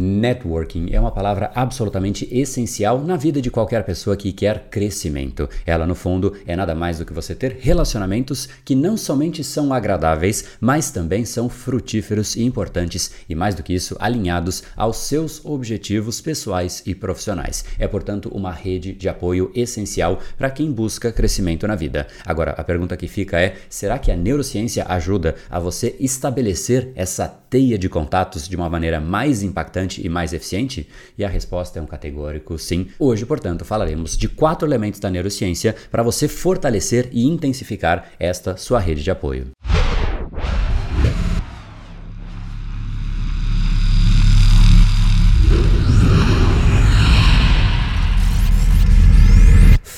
Networking é uma palavra absolutamente essencial na vida de qualquer pessoa que quer crescimento. Ela, no fundo, é nada mais do que você ter relacionamentos que não somente são agradáveis, mas também são frutíferos e importantes, e mais do que isso, alinhados aos seus objetivos pessoais e profissionais. É, portanto, uma rede de apoio essencial para quem busca crescimento na vida. Agora, a pergunta que fica é: será que a neurociência ajuda a você estabelecer essa teia de contatos de uma maneira mais impactante e mais eficiente? E a resposta é um categórico sim. Hoje, portanto, falaremos de quatro elementos da neurociência para você fortalecer e intensificar esta sua rede de apoio.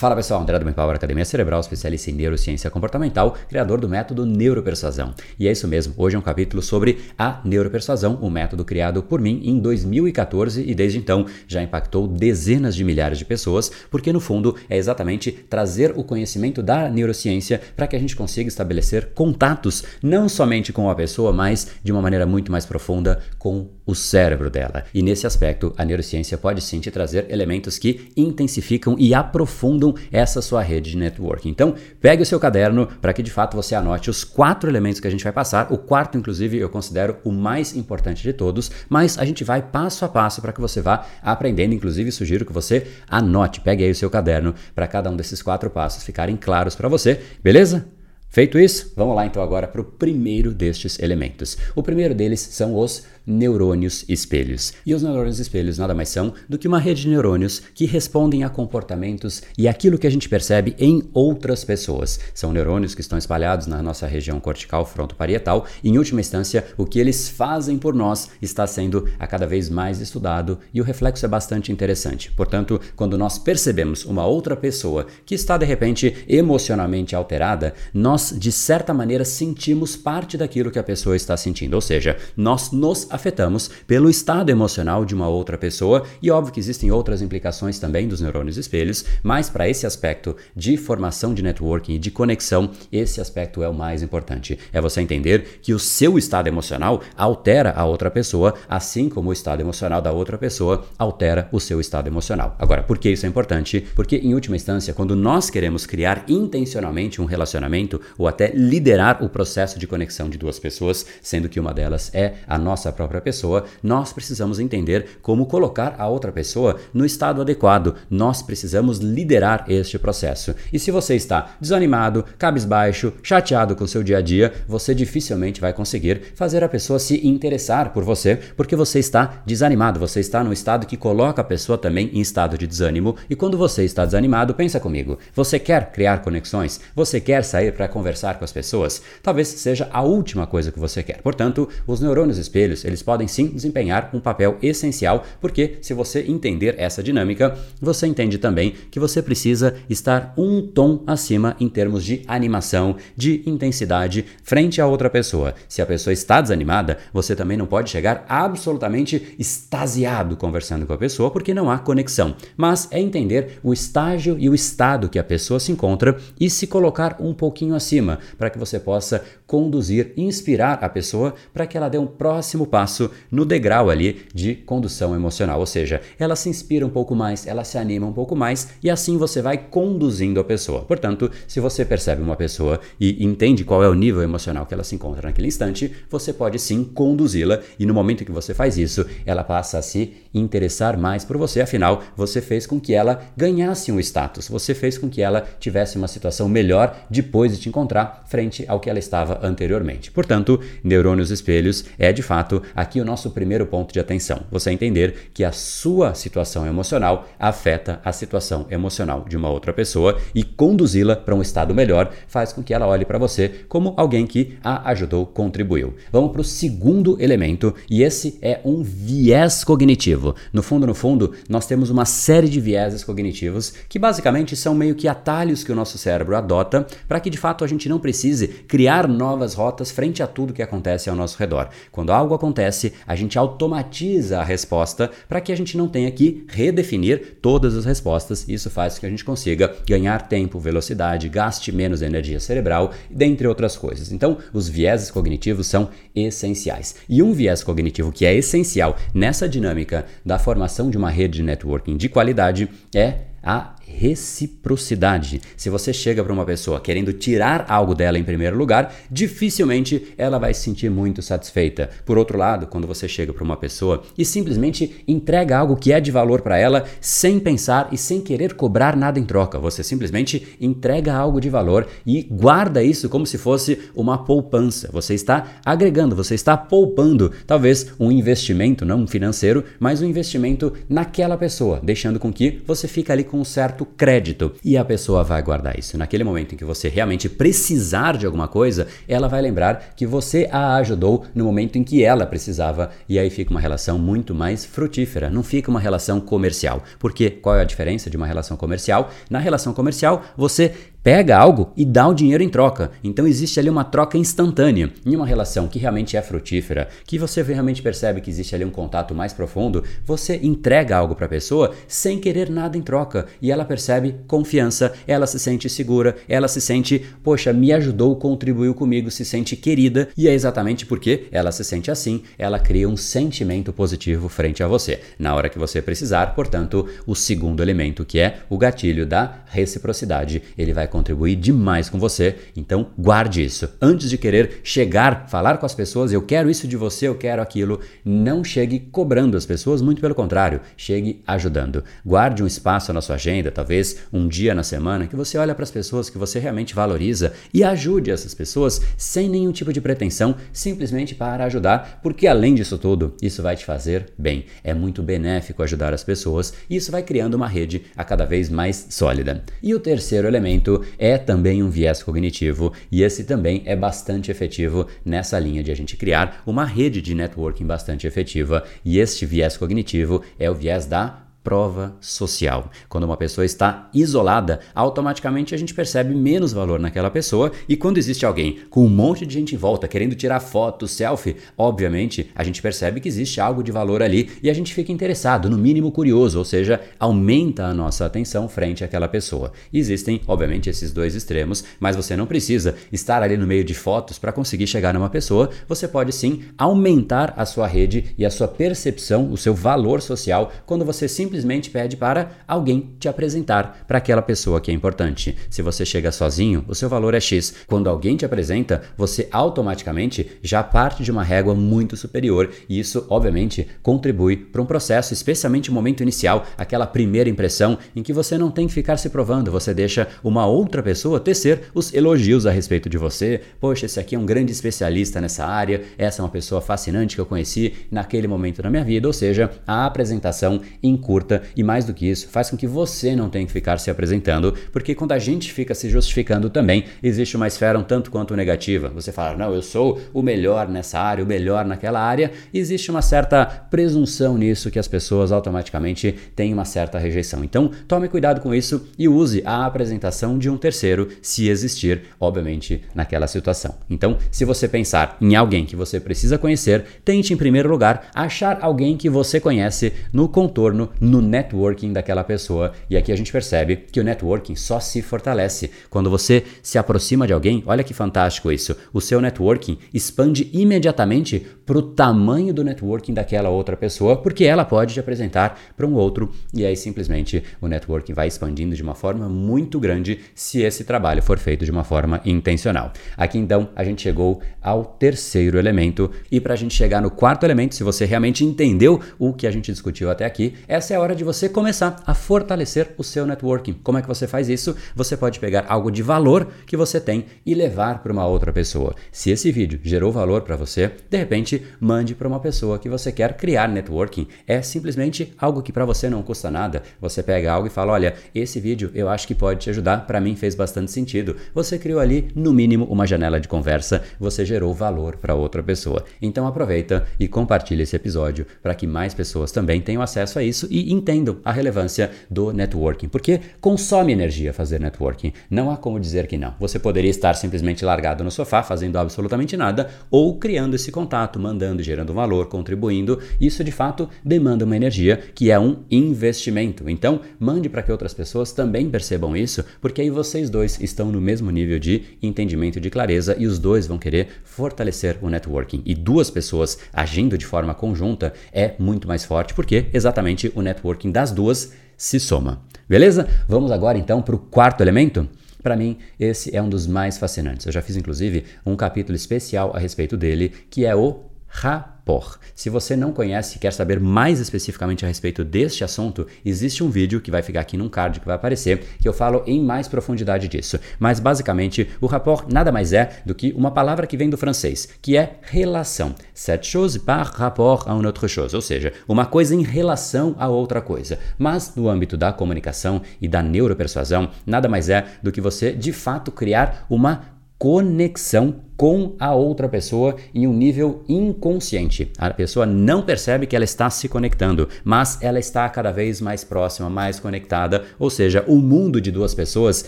Fala pessoal, André do Power Academia Cerebral, especialista em neurociência comportamental, criador do método Neuropersuasão. E é isso mesmo, hoje é um capítulo sobre a neuropersuasão, um método criado por mim em 2014 e desde então já impactou dezenas de milhares de pessoas, porque no fundo é exatamente trazer o conhecimento da neurociência para que a gente consiga estabelecer contatos não somente com a pessoa, mas de uma maneira muito mais profunda com o cérebro dela. E nesse aspecto, a neurociência pode sim te trazer elementos que intensificam e aprofundam essa sua rede de networking. Então, pegue o seu caderno para que de fato você anote os quatro elementos que a gente vai passar. O quarto, inclusive, eu considero o mais importante de todos, mas a gente vai passo a passo para que você vá aprendendo. Inclusive, sugiro que você anote, pegue aí o seu caderno para cada um desses quatro passos ficarem claros para você, beleza? Feito isso, vamos lá então agora para o primeiro destes elementos. O primeiro deles são os neurônios espelhos. E os neurônios espelhos nada mais são do que uma rede de neurônios que respondem a comportamentos e aquilo que a gente percebe em outras pessoas. São neurônios que estão espalhados na nossa região cortical frontoparietal e, em última instância, o que eles fazem por nós está sendo a cada vez mais estudado e o reflexo é bastante interessante. Portanto, quando nós percebemos uma outra pessoa que está de repente emocionalmente alterada, nós de certa maneira sentimos parte daquilo que a pessoa está sentindo, ou seja, nós nos afetamos pelo estado emocional de uma outra pessoa e óbvio que existem outras implicações também dos neurônios espelhos, mas para esse aspecto de formação de networking e de conexão, esse aspecto é o mais importante. É você entender que o seu estado emocional altera a outra pessoa, assim como o estado emocional da outra pessoa altera o seu estado emocional. Agora, por que isso é importante? Porque em última instância, quando nós queremos criar intencionalmente um relacionamento ou até liderar o processo de conexão de duas pessoas, sendo que uma delas é a nossa própria pessoa, nós precisamos entender como colocar a outra pessoa no estado adequado. Nós precisamos liderar este processo. E se você está desanimado, cabisbaixo, chateado com o seu dia a dia, você dificilmente vai conseguir fazer a pessoa se interessar por você, porque você está desanimado, você está num estado que coloca a pessoa também em estado de desânimo. E quando você está desanimado, pensa comigo, você quer criar conexões? Você quer sair para conversar com as pessoas? Talvez seja a última coisa que você quer. Portanto, os neurônios espelhos, eles podem sim desempenhar um papel essencial, porque se você entender essa dinâmica, você entende também que você precisa estar um tom acima em termos de animação, de intensidade frente a outra pessoa. Se a pessoa está desanimada, você também não pode chegar absolutamente extasiado conversando com a pessoa, porque não há conexão. Mas é entender o estágio e o estado que a pessoa se encontra e se colocar um pouquinho acima, para que você possa conduzir, inspirar a pessoa para que ela dê um próximo passo passo no degrau ali de condução emocional, ou seja, ela se inspira um pouco mais, ela se anima um pouco mais e assim você vai conduzindo a pessoa. Portanto, se você percebe uma pessoa e entende qual é o nível emocional que ela se encontra naquele instante, você pode sim conduzi-la e no momento que você faz isso, ela passa a se interessar mais por você, afinal, você fez com que ela ganhasse um status, você fez com que ela tivesse uma situação melhor depois de te encontrar frente ao que ela estava anteriormente. Portanto, neurônios espelhos é de fato aqui o nosso primeiro ponto de atenção. Você entender que a sua situação emocional afeta a situação emocional de uma outra pessoa e conduzi-la para um estado melhor faz com que ela olhe para você como alguém que a ajudou, contribuiu. Vamos para o segundo elemento e esse é um viés cognitivo. No fundo, no fundo, nós temos uma série de vieses cognitivos que basicamente são meio que atalhos que o nosso cérebro adota para que de fato a gente não precise criar novas rotas frente a tudo que acontece ao nosso redor. Quando algo acontece acontece? A gente automatiza a resposta para que a gente não tenha que redefinir todas as respostas. Isso faz com que a gente consiga ganhar tempo, velocidade, gaste menos energia cerebral, dentre outras coisas. Então, os vieses cognitivos são essenciais. E um viés cognitivo que é essencial nessa dinâmica da formação de uma rede de networking de qualidade é a reciprocidade. Se você chega para uma pessoa querendo tirar algo dela em primeiro lugar, dificilmente ela vai se sentir muito satisfeita. Por outro lado, quando você chega para uma pessoa e simplesmente entrega algo que é de valor para ela, sem pensar e sem querer cobrar nada em troca, você simplesmente entrega algo de valor e guarda isso como se fosse uma poupança. Você está agregando, você está poupando, talvez um investimento não financeiro, mas um investimento naquela pessoa, deixando com que você fique ali com um certo certo crédito e a pessoa vai guardar isso. Naquele momento em que você realmente precisar de alguma coisa, ela vai lembrar que você a ajudou no momento em que ela precisava e aí fica uma relação muito mais frutífera, não fica uma relação comercial. Porque qual é a diferença de uma relação comercial? Na relação comercial, você pega algo e dá o dinheiro em troca. Então existe ali uma troca instantânea. Em uma relação que realmente é frutífera, que você realmente percebe que existe ali um contato mais profundo, você entrega algo para a pessoa sem querer nada em troca e ela percebe confiança, ela se sente segura, ela se sente, poxa, me ajudou, contribuiu comigo, se sente querida e é exatamente porque ela se sente assim, ela cria um sentimento positivo frente a você. Na hora que você precisar, portanto, o segundo elemento que é o gatilho da reciprocidade, ele vai contribuir demais com você. Então, guarde isso. Antes de querer chegar, falar com as pessoas, eu quero isso de você, eu quero aquilo, não chegue cobrando as pessoas, muito pelo contrário, chegue ajudando. Guarde um espaço na sua agenda, talvez um dia na semana, que você olha para as pessoas que você realmente valoriza e ajude essas pessoas sem nenhum tipo de pretensão, simplesmente para ajudar, porque além disso tudo, isso vai te fazer bem. É muito benéfico ajudar as pessoas e isso vai criando uma rede a cada vez mais sólida. E o terceiro elemento é também um viés cognitivo e esse também é bastante efetivo nessa linha de a gente criar uma rede de networking bastante efetiva. E este viés cognitivo é o viés da prova social. Quando uma pessoa está isolada, automaticamente a gente percebe menos valor naquela pessoa e quando existe alguém com um monte de gente em volta querendo tirar foto, selfie, obviamente a gente percebe que existe algo de valor ali e a gente fica interessado, no mínimo curioso, ou seja, aumenta a nossa atenção frente àquela pessoa. Existem, obviamente, esses dois extremos, mas você não precisa estar ali no meio de fotos para conseguir chegar numa pessoa, você pode sim aumentar a sua rede e a sua percepção, o seu valor social quando você simplesmente simplesmente pede para alguém te apresentar para aquela pessoa que é importante. Se você chega sozinho, o seu valor é X. Quando alguém te apresenta, você automaticamente já parte de uma régua muito superior e isso, obviamente, contribui para um processo, especialmente no momento inicial, aquela primeira impressão em que você não tem que ficar se provando, você deixa uma outra pessoa tecer os elogios a respeito de você. Poxa, esse aqui é um grande especialista nessa área, essa é uma pessoa fascinante que eu conheci naquele momento da minha vida, ou seja, a apresentação encurta curta e mais do que isso, faz com que você não tenha que ficar se apresentando, porque quando a gente fica se justificando também, existe uma esfera um tanto quanto negativa. Você fala, não, eu sou o melhor nessa área, o melhor naquela área, existe uma certa presunção nisso que as pessoas automaticamente têm uma certa rejeição. Então, tome cuidado com isso e use a apresentação de um terceiro, se existir, obviamente, naquela situação. Então, se você pensar em alguém que você precisa conhecer, tente em primeiro lugar achar alguém que você conhece no contorno, no networking daquela pessoa. E aqui a gente percebe que o networking só se fortalece. Quando você se aproxima de alguém, olha que fantástico isso. O seu networking expande imediatamente para o tamanho do networking daquela outra pessoa, porque ela pode te apresentar para um outro. E aí simplesmente o networking vai expandindo de uma forma muito grande se esse trabalho for feito de uma forma intencional. Aqui então a gente chegou ao terceiro elemento. E para a gente chegar no quarto elemento, se você realmente entendeu o que a gente discutiu até aqui, essa é a hora de você começar a fortalecer o seu networking. Como é que você faz isso? Você pode pegar algo de valor que você tem e levar para uma outra pessoa. Se esse vídeo gerou valor para você, de repente mande para uma pessoa que você quer criar networking. É simplesmente algo que para você não custa nada. Você pega algo e fala: "Olha, esse vídeo eu acho que pode te ajudar, para mim fez bastante sentido". Você criou ali no mínimo uma janela de conversa, você gerou valor para outra pessoa. Então aproveita e compartilhe esse episódio para que mais pessoas também tenham acesso a isso e entendam a relevância do networking, porque consome energia fazer networking. Não há como dizer que não. Você poderia estar simplesmente largado no sofá fazendo absolutamente nada ou criando esse contato, mandando, gerando valor, contribuindo, isso de fato demanda uma energia que é um investimento. Então, mande para que outras pessoas também percebam isso, porque aí vocês dois estão no mesmo nível de entendimento de clareza e os dois vão querer fortalecer o networking. E duas pessoas agindo de forma conjunta é muito mais forte, porque exatamente o networking das duas se soma. Beleza? Vamos agora então para o quarto elemento? Para mim, esse é um dos mais fascinantes. Eu já fiz inclusive um capítulo especial a respeito dele, que é o rapport. Se você não conhece e quer saber mais especificamente a respeito deste assunto, existe um vídeo que vai ficar aqui num card que vai aparecer, que eu falo em mais profundidade disso. Mas basicamente, o rapport nada mais é do que uma palavra que vem do francês, que é relação. Cette chose par rapport à une autre chose, ou seja, uma coisa em relação a outra coisa. Mas no âmbito da comunicação e da neuropersuasão, nada mais é do que você de fato criar uma conexão com a outra pessoa em um nível inconsciente. A pessoa não percebe que ela está se conectando, mas ela está cada vez mais próxima, mais conectada, ou seja, o mundo de duas pessoas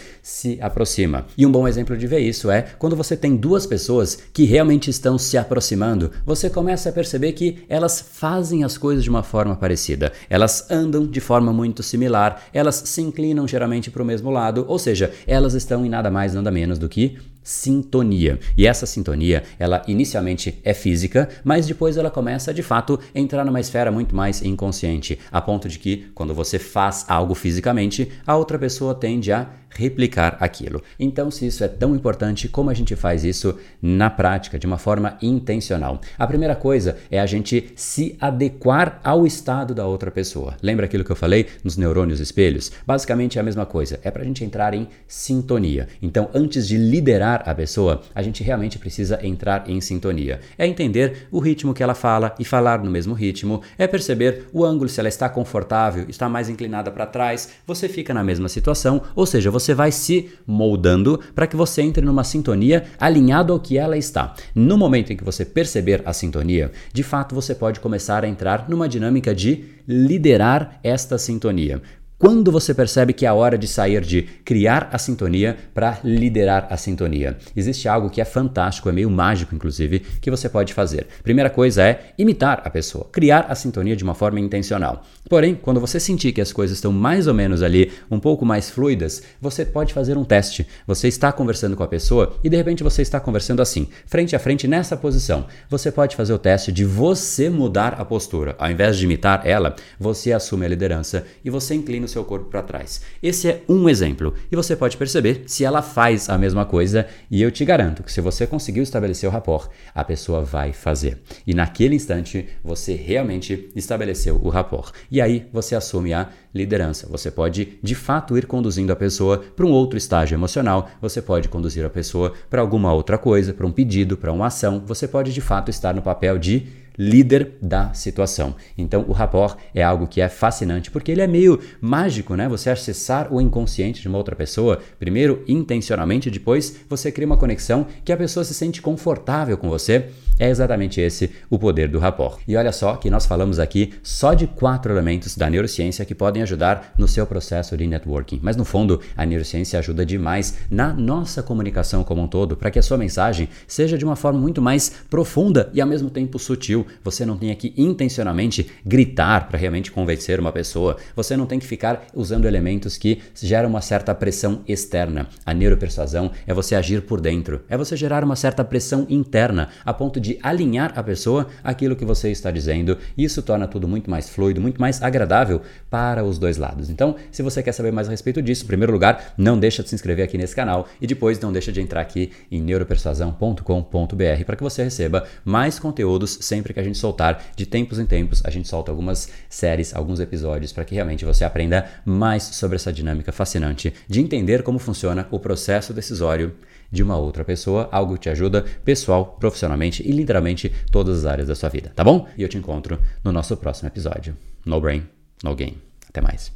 se aproxima. E um bom exemplo de ver isso é quando você tem duas pessoas que realmente estão se aproximando, você começa a perceber que elas fazem as coisas de uma forma parecida, elas andam de forma muito similar, elas se inclinam geralmente para o mesmo lado, ou seja, elas estão em nada mais nada menos do que sintonia. E essa sintonia, ela inicialmente é física, mas depois ela começa de fato a entrar numa esfera muito mais inconsciente, a ponto de que quando você faz algo fisicamente, a outra pessoa tende a replicar aquilo. Então, se isso é tão importante, como a gente faz isso na prática, de uma forma intencional? A primeira coisa é a gente se adequar ao estado da outra pessoa. Lembra aquilo que eu falei nos neurônios espelhos? Basicamente é a mesma coisa, é para a gente entrar em sintonia. Então, antes de liderar a pessoa, a gente realmente precisa entrar em sintonia. É entender o ritmo que ela fala e falar no mesmo ritmo, é perceber o ângulo, se ela está confortável, está mais inclinada para trás, você fica na mesma situação, ou seja, você vai se moldando para que você entre numa sintonia alinhado ao que ela está. No momento em que você perceber a sintonia, de fato você pode começar a entrar numa dinâmica de liderar esta sintonia. Quando você percebe que é a hora de sair de criar a sintonia para liderar a sintonia? Existe algo que é fantástico, é meio mágico, inclusive, que você pode fazer. Primeira coisa é imitar a pessoa, criar a sintonia de uma forma intencional. Porém, quando você sentir que as coisas estão mais ou menos ali, um pouco mais fluidas, você pode fazer um teste. Você está conversando com a pessoa e de repente você está conversando assim, frente a frente nessa posição. Você pode fazer o teste de você mudar a postura. Ao invés de imitar ela, você assume a liderança e você inclina o seu corpo para trás. Esse é um exemplo e você pode perceber se ela faz a mesma coisa e eu te garanto que se você conseguiu estabelecer o rapport, a pessoa vai fazer. E naquele instante você realmente estabeleceu o rapport. E aí você assume a liderança. Você pode de fato ir conduzindo a pessoa para um outro estágio emocional, você pode conduzir a pessoa para alguma outra coisa, para um pedido, para uma ação, você pode de fato estar no papel de líder da situação. Então, o rapport é algo que é fascinante porque ele é meio mágico, né? Você acessar o inconsciente de uma outra pessoa, primeiro intencionalmente, depois você cria uma conexão que a pessoa se sente confortável com você. É exatamente esse o poder do rapport. E olha só que nós falamos aqui só de quatro elementos da neurociência que podem ajudar no seu processo de networking. Mas no fundo, a neurociência ajuda demais na nossa comunicação como um todo, para que a sua mensagem seja de uma forma muito mais profunda e ao mesmo tempo sutil você não tem que intencionalmente gritar para realmente convencer uma pessoa. Você não tem que ficar usando elementos que geram uma certa pressão externa. A neuropersuasão é você agir por dentro, é você gerar uma certa pressão interna a ponto de alinhar a pessoa aquilo que você está dizendo. Isso torna tudo muito mais fluido, muito mais agradável para os dois lados. Então, se você quer saber mais a respeito disso, em primeiro lugar, não deixa de se inscrever aqui nesse canal e depois não deixa de entrar aqui em neuropersuasão.com.br para que você receba mais conteúdos sempre sempre que a gente soltar, de tempos em tempos, a gente solta algumas séries, alguns episódios para que realmente você aprenda mais sobre essa dinâmica fascinante de entender como funciona o processo decisório de uma outra pessoa, algo que te ajuda pessoal, profissionalmente e literalmente todas as áreas da sua vida, tá bom? E eu te encontro no nosso próximo episódio. No brain, no game. Até mais.